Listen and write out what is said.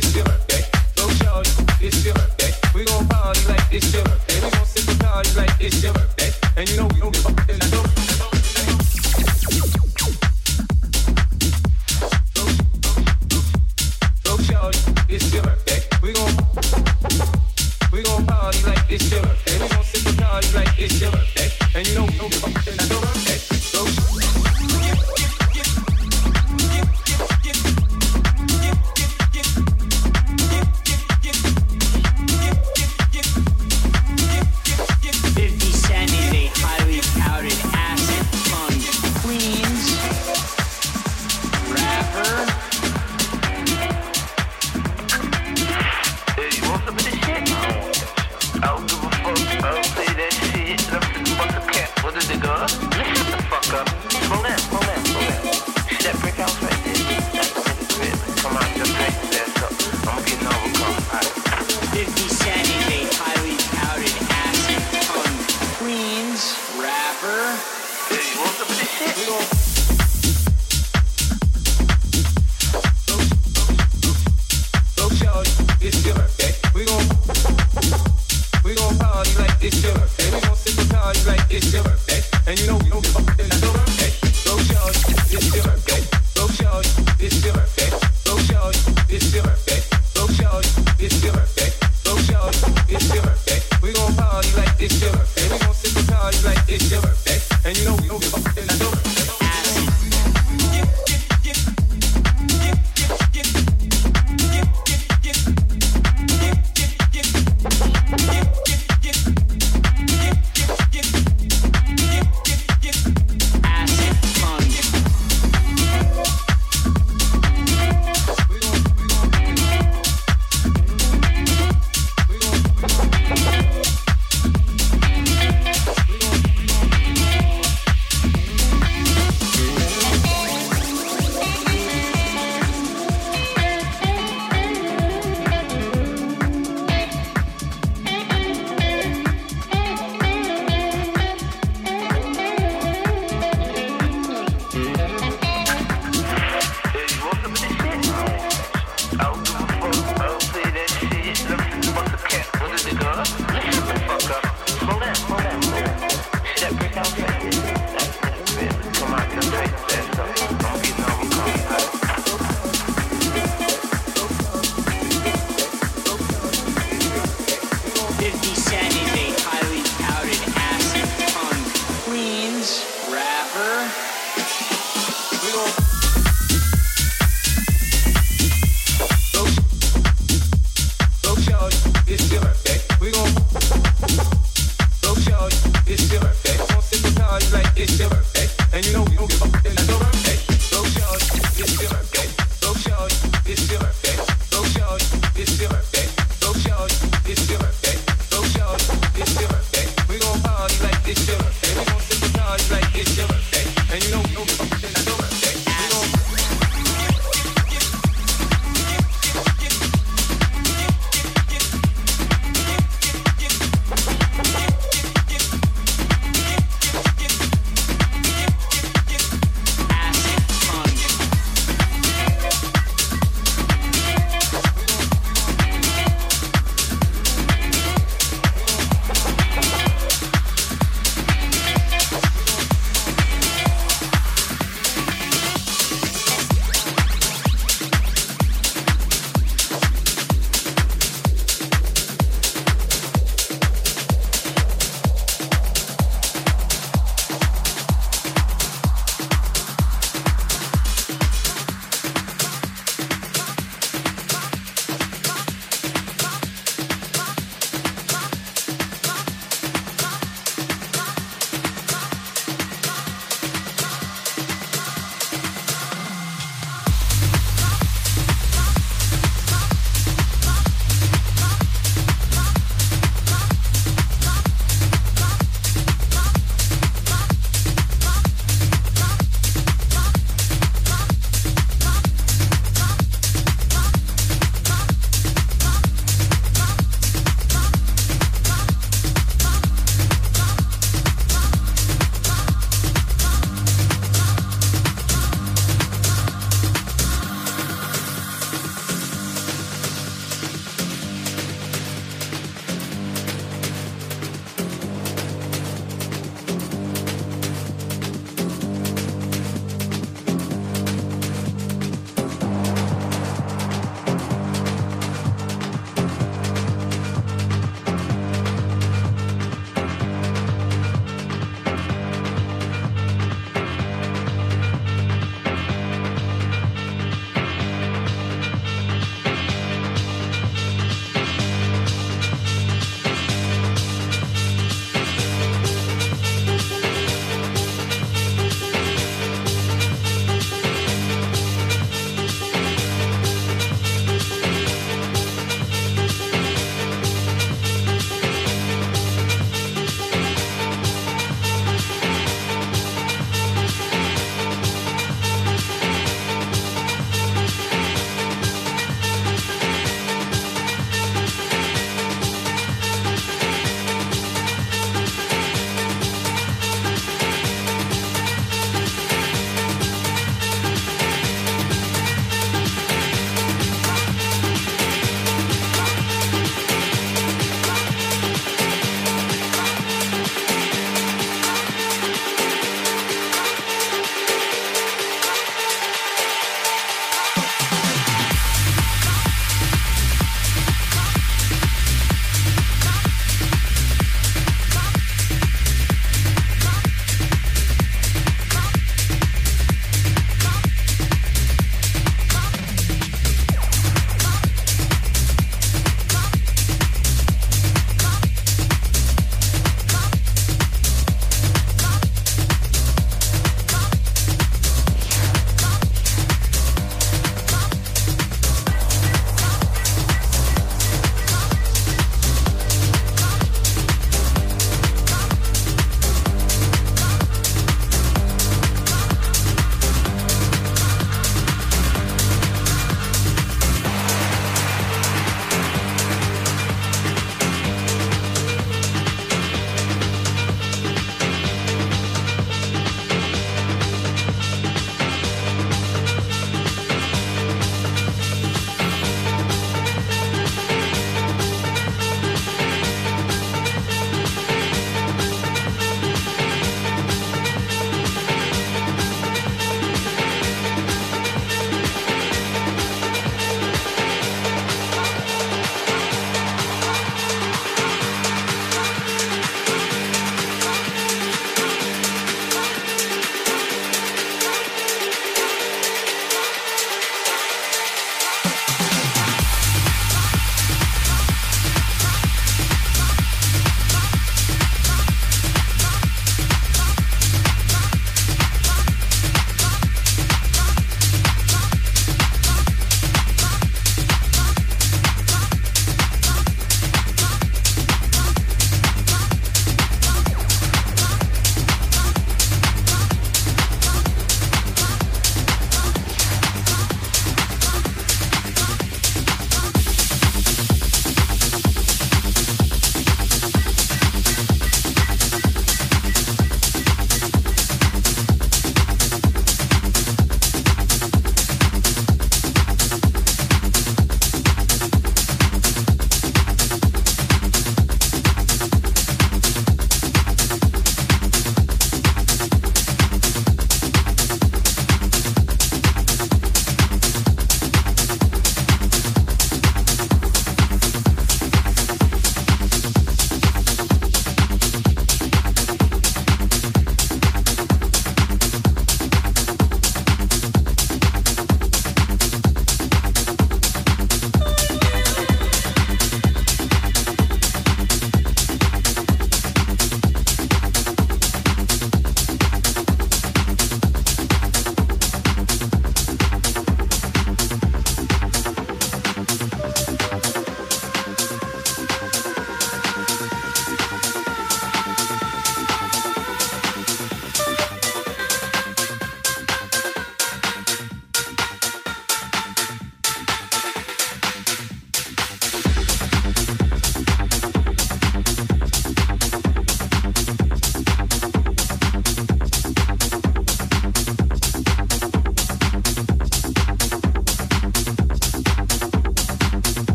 rapper.